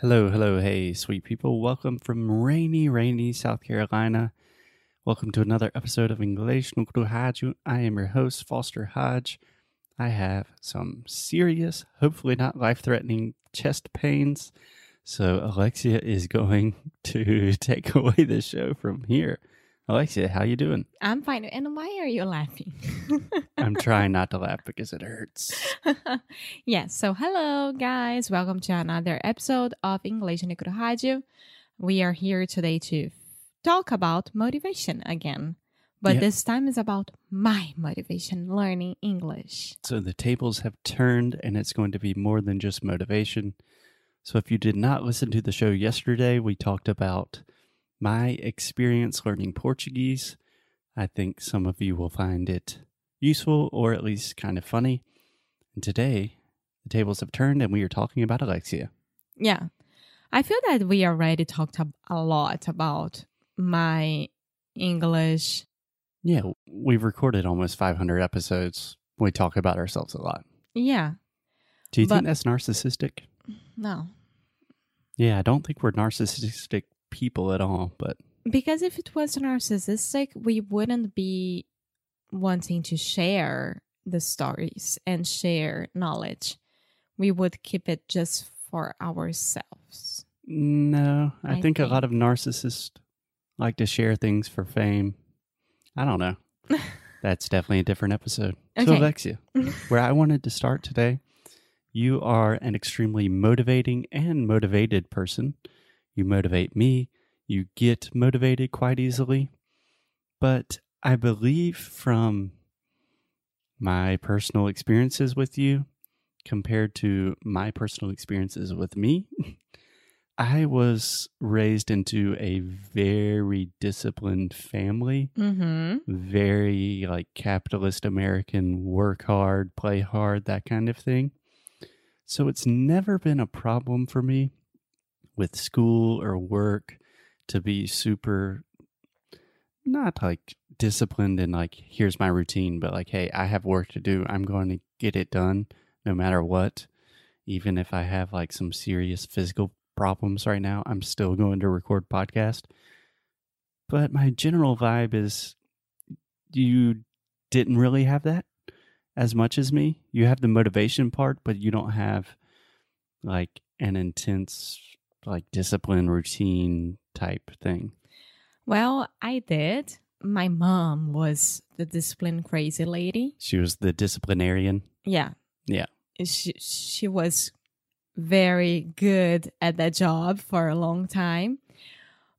Hello, hello, hey, sweet people. Welcome from rainy, rainy South Carolina. Welcome to another episode of English no Rádio. I am your host, Foster Hodge. I have some serious, hopefully not life threatening chest pains. So Alexia is going to take away the show from here. Alexia, how you doing? I'm fine. And why are you laughing? I'm trying not to laugh because it hurts. yes. So, hello, guys. Welcome to another episode of English no. We are here today to talk about motivation again. But Yep. this time is about my motivation learning English. So the tables have turned and it's going to be more than just motivation. So if you did not listen to the show yesterday, we talked about my experience learning Portuguese. I think some of you will find it useful or at least kind of funny. And today, the tables have turned and we are talking about Alexia. Yeah. I feel that we already talked a lot about my English. Yeah, we've recorded almost 500 episodes. We talk about ourselves a lot. Yeah. Do you think that's narcissistic? No. Yeah, I don't think we're narcissistic people at all, but Because if it was narcissistic, we wouldn't be wanting to share the stories and share knowledge. We would keep it just for ourselves. No, I, I think, a lot of narcissists like to share things for fame. I don't know. That's definitely a different episode. So, Alexia, where I wanted to start today, you are an extremely motivating and motivated person. You motivate me. You get motivated quite easily. But I believe from my personal experiences with you compared to my personal experiences with me, I was raised into a very disciplined family Mm-hmm. very like capitalist American, work hard, play hard, that kind of thing. So it's never been a problem for me with school or work to be super not like disciplined and like here's my routine, but like hey, I have work to do. I'm going to get it done no matter what. Even if I have like some serious physical problems right now, I'm still going to record podcast. But my general vibe is you didn't really have that as much as me. You have the motivation part, but you don't have like an intense like discipline routine type thing. Well, I did. My mom was the discipline crazy lady. She was the disciplinarian. Yeah. Yeah. She, she was very good at that job for a long time.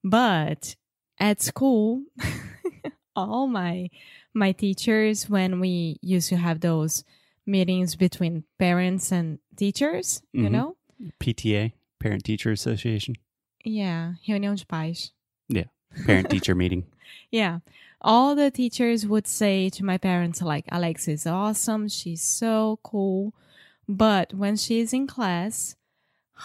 But at school, all my my teachers when we used to have those meetings between parents and teachers, you Mhm. know? PTA, Parent Teacher Association, Yeah, reunião de pais. Yeah, parent Teacher Meeting. Yeah. All the teachers would say to my parents, like, Alex is awesome. She's so cool. But when she's in class,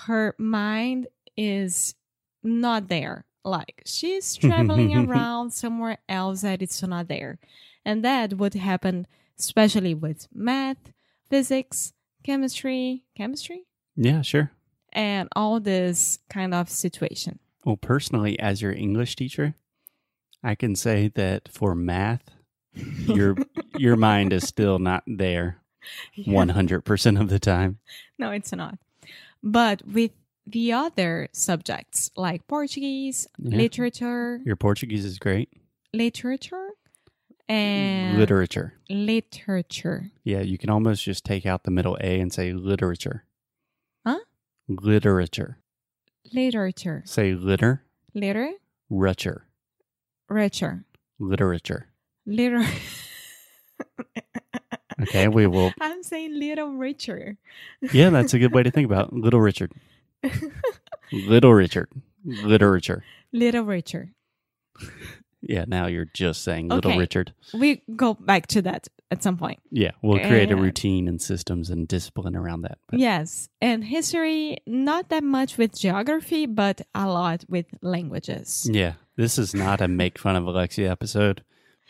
her mind is not there. Like, she's traveling around somewhere else that it's not there. And that would happen, especially with math, physics, chemistry, chemistry, Yeah, sure. And all this kind of situation. Well, personally, as your English teacher, I can say that for math, your your mind is still not there one hundred percent of the time. No, it's not. But with the other subjects like Portuguese, Yeah. literature, Your Portuguese is great. literature, and literature. literature. Yeah, you can almost just take out the middle A and say literature. Literature. Literature. Say litter, Litter. richer, richer. literature. Liter. Okay, we will. I'm saying little richer. Yeah, that's a good way to think about it. Little Richard. Little Richard. Literature. little richer. Yeah, now you're just saying Little Okay. Richard. We go back to that at some point. Yeah, we'll create a routine and systems and discipline around that. But Yes. And history, not that much with geography, but a lot with languages. yeah, this is not a make fun of Alexia episode.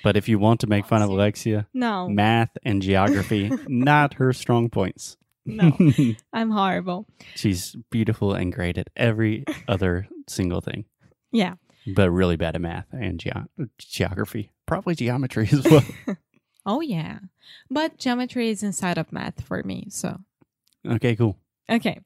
But if you want to make fun of Alexia, No. math and geography, not her strong points. no, I'm horrible. She's beautiful and great at every other single thing, Yeah. But really bad at math and geo- geography. Probably geometry as well. Oh, yeah. But geometry is inside of math for me. So, okay, cool. okay.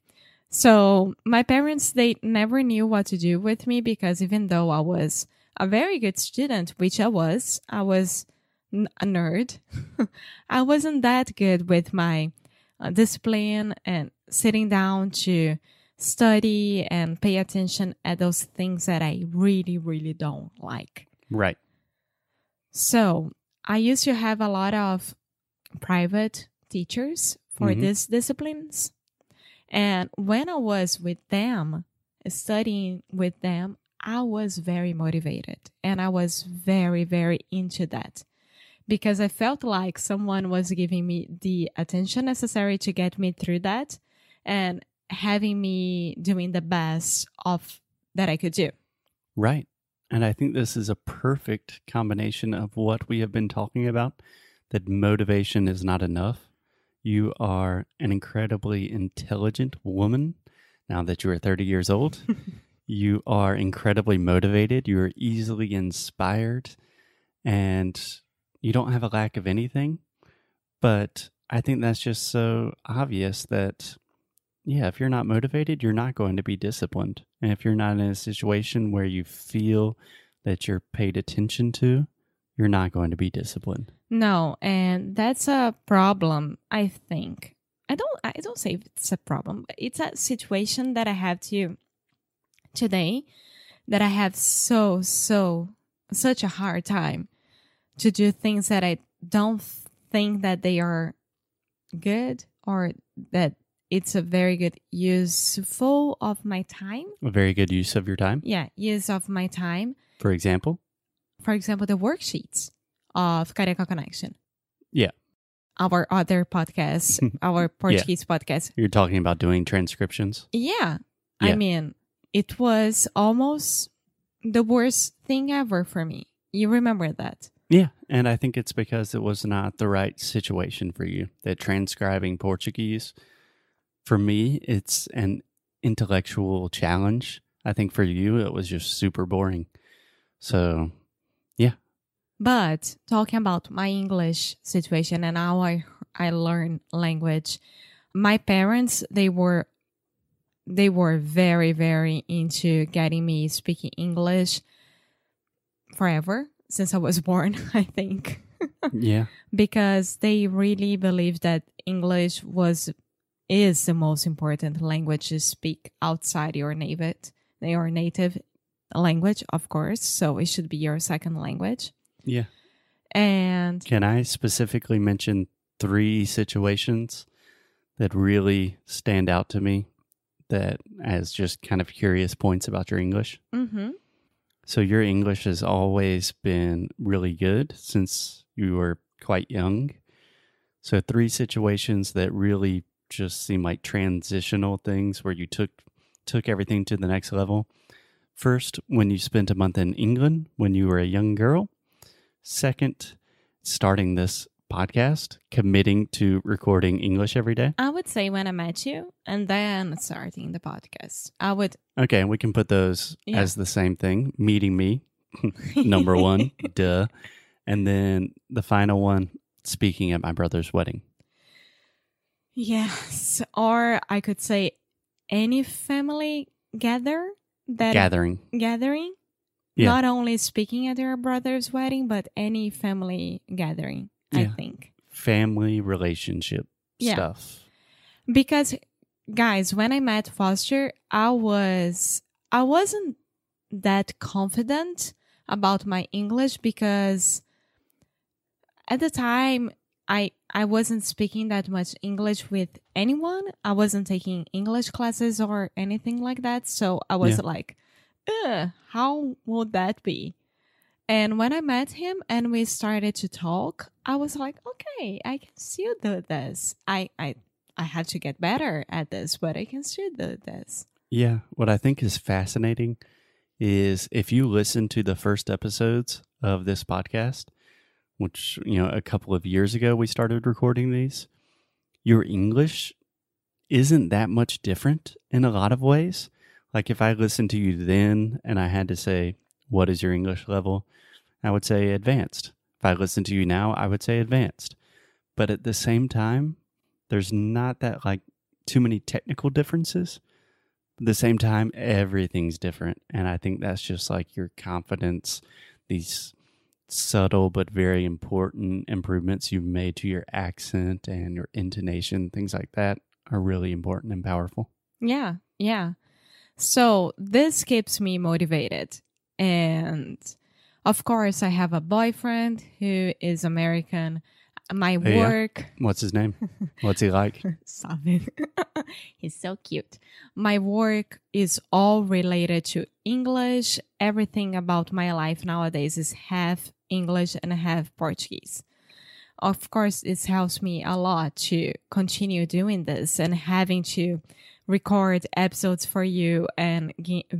So, my parents, they never knew what to do with me because even though I was a very good student, which I was, I was n- a nerd. I wasn't that good with my uh, discipline and sitting down to study and pay attention at those things that I really, really don't like. Right. So I used to have a lot of private teachers for Mhm. these disciplines. And when I was with them, studying with them, I was very motivated and I was very, very into that because I felt like someone was giving me the attention necessary to get me through that and having me doing the best of that I could do. Right. And I think this is a perfect combination of what we have been talking about that motivation is not enough. You are an incredibly intelligent woman now that you are 30 years old. you are incredibly motivated. You are easily inspired and you don't have a lack of anything. But I think that's just so obvious that, yeah, if you're not motivated, you're not going to be disciplined. And if you're not in a situation where you feel that you're paid attention to, you're not going to be disciplined. No, and that's a problem, I think. I don't I don't say it's a problem. but It's a situation that I have to today that I have so so such a hard time to do things that I don't think that they are good or that it's a very good useful of my time. A very good use of your time. Yeah, use of my time. For example, For example, the worksheets of Carioca Connection. Yeah. Our other podcast, our Portuguese podcast. you're talking about doing transcriptions. Yeah. I mean, it was almost the worst thing ever for me. You remember that? Yeah. And I think it's because it was not the right situation for you. That transcribing Portuguese, for me, it's an intellectual challenge. I think for you, it was just super boring. So, yeah. But talking about my English situation and how I I learn language, my parents they were they were very very into getting me speaking English forever since I was born, I think. yeah. because they really believe that English was is the most important language to speak outside your native your native language, of course. So it should be your second language. Yeah. And Can I specifically mention three situations that really stand out to me that as just kind of curious points about your English? mhm, So, your English has always been really good since you were quite young. So, three situations that really just seem like transitional things where you took took everything to the next level. First, when you spent a month in England when you were a young girl. Second, starting this podcast, committing to recording English every day. I would say when I met you and then starting the podcast. I would Okay, we can put those Yeah. as the same thing. Meeting me, number one, duh. And then the final one, speaking at my brother's wedding. Yes, or I could say any family gather that Gathering. gathering. Yeah. Not only speaking at your brother's wedding, but any family gathering, I think. family relationship Yeah. stuff. Because guys, when I met Foster, I was I wasn't that confident about my English because at the time I I wasn't speaking that much English with anyone. I wasn't taking English classes or anything like that. So I was Yeah. like, Ugh, how would that be? And when I met him and we started to talk, I was like, okay, I can still do this. I I I have to get better at this, but I can still do this. Yeah. What I think is fascinating is if you listen to the first episodes of this podcast, which, you know, a couple of years ago we started recording these, your English isn't that much different in a lot of ways. Like if I listened to you then and I had to say, what is your English level? I would say advanced. If I listen to you now, I would say advanced. But at the same time, there's not that like too many technical differences. At the same time, everything's different. And I think that's just like your confidence, these subtle but very important improvements you've made to your accent and your intonation, things like that are really important and powerful. Yeah, yeah. So this keeps me motivated. And of course, I have a boyfriend who is American. My Oh, yeah? work. What's his name? What's he like? It. He's so cute. My work is all related to English. Everything about my life nowadays is half English and half Portuguese. Of course, this helps me a lot to continue doing this and having to record episodes for you and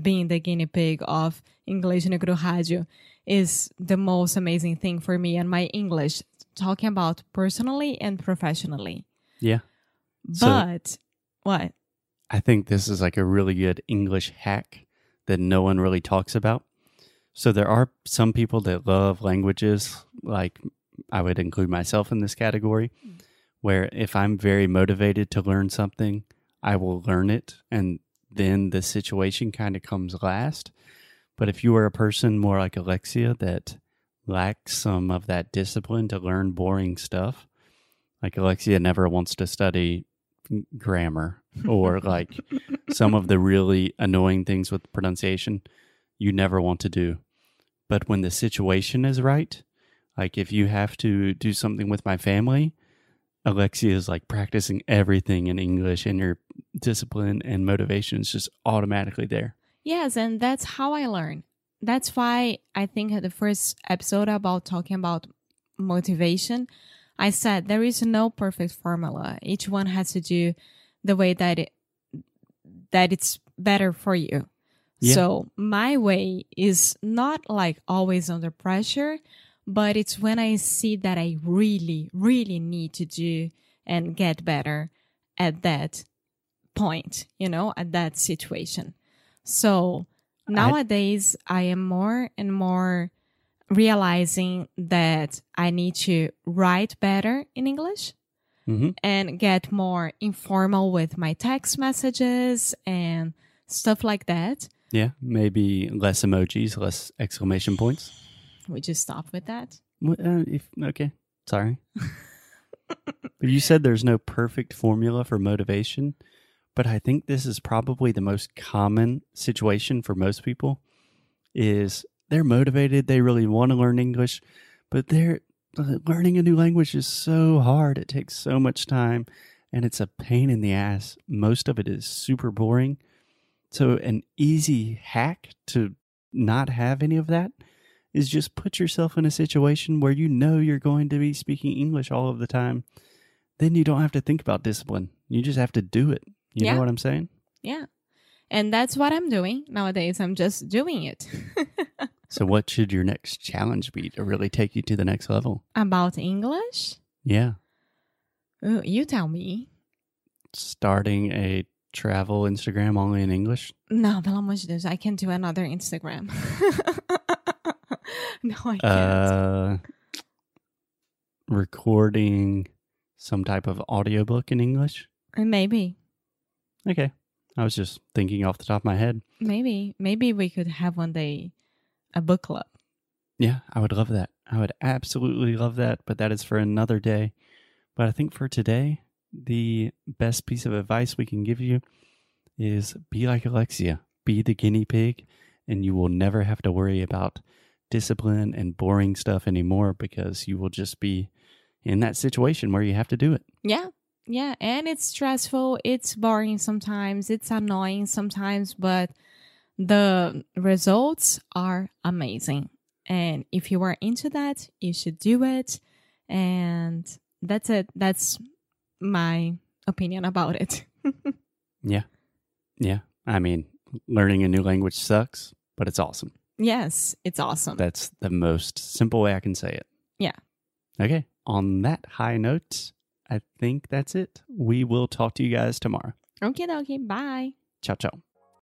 being the guinea pig of English no Rádio is the most amazing thing for me and my English, talking about personally and professionally. Yeah. So- But what? I think this is like a really good English hack that no one really talks about. So there are some people that love languages, like I would include myself in this category, mm. where if I'm very motivated to learn something, I will learn it and then the situation kind of comes last. But if you are a person more like Alexia that lacks some of that discipline to learn boring stuff, like Alexia never wants to study grammar or like some of the really annoying things with pronunciation you never want to do. But when the situation is right, like if you have to do something with my family, Alexia is like practicing everything in English and your discipline and motivation is just automatically there. Yes, and that's how I learn. That's why I think the first episode about talking about motivation, I said there is no perfect formula. Each one has to do the way that it that it's better for you. Yeah. So my way is not like always under pressure, but it's when I see that I really, really need to do and get better at that point, you know, at that situation. So nowadays, I am more and more realizing that I need to write better in English hmm and get more informal with my text messages and stuff like that. Yeah, maybe less emojis, less exclamation points. We just stop with that. Uh, if okay, sorry. but you said there's no perfect formula for motivation, but I think this is probably the most common situation for most people is they're motivated, they really want to learn English, but they're learning a new language is so hard. It takes so much time and it's a pain in the ass. Most of it is super boring. So an easy hack to not have any of that is just put yourself in a situation where you know you're going to be speaking English all of the time. Then you don't have to think about discipline. You just have to do it. You Yeah. know what I'm saying? Yeah. And that's what I'm doing nowadays. I'm just doing it. So, what should your next challenge be to really take you to the next level? About English? Yeah. Ooh, you tell me. Starting a travel Instagram only in English. No, pelo amor de Deus, I can do another Instagram. no, I can't. Uh, recording some type of audiobook in English. maybe, Okay. I was just thinking off the top of my head. maybe, maybe we could have one day a book club. Yeah, I would love that. I would absolutely love that, but that is for another day. But I think for today, the best piece of advice we can give you is be like Alexia, be the guinea pig, and you will never have to worry about discipline and boring stuff anymore because you will just be in that situation where you have to do it. Yeah. Yeah. And it's stressful. It's boring sometimes. It's annoying sometimes, but the results are amazing. And if you are into that, you should do it. And that's it. That's my opinion about it. Yeah. Yeah. I mean, learning a new language sucks, but it's awesome. yes, it's awesome. That's the most simple way I can say it. Yeah. Okay. On that high note, I think that's it. We will talk to you guys tomorrow. Okay, okay. Bye. Ciao, ciao.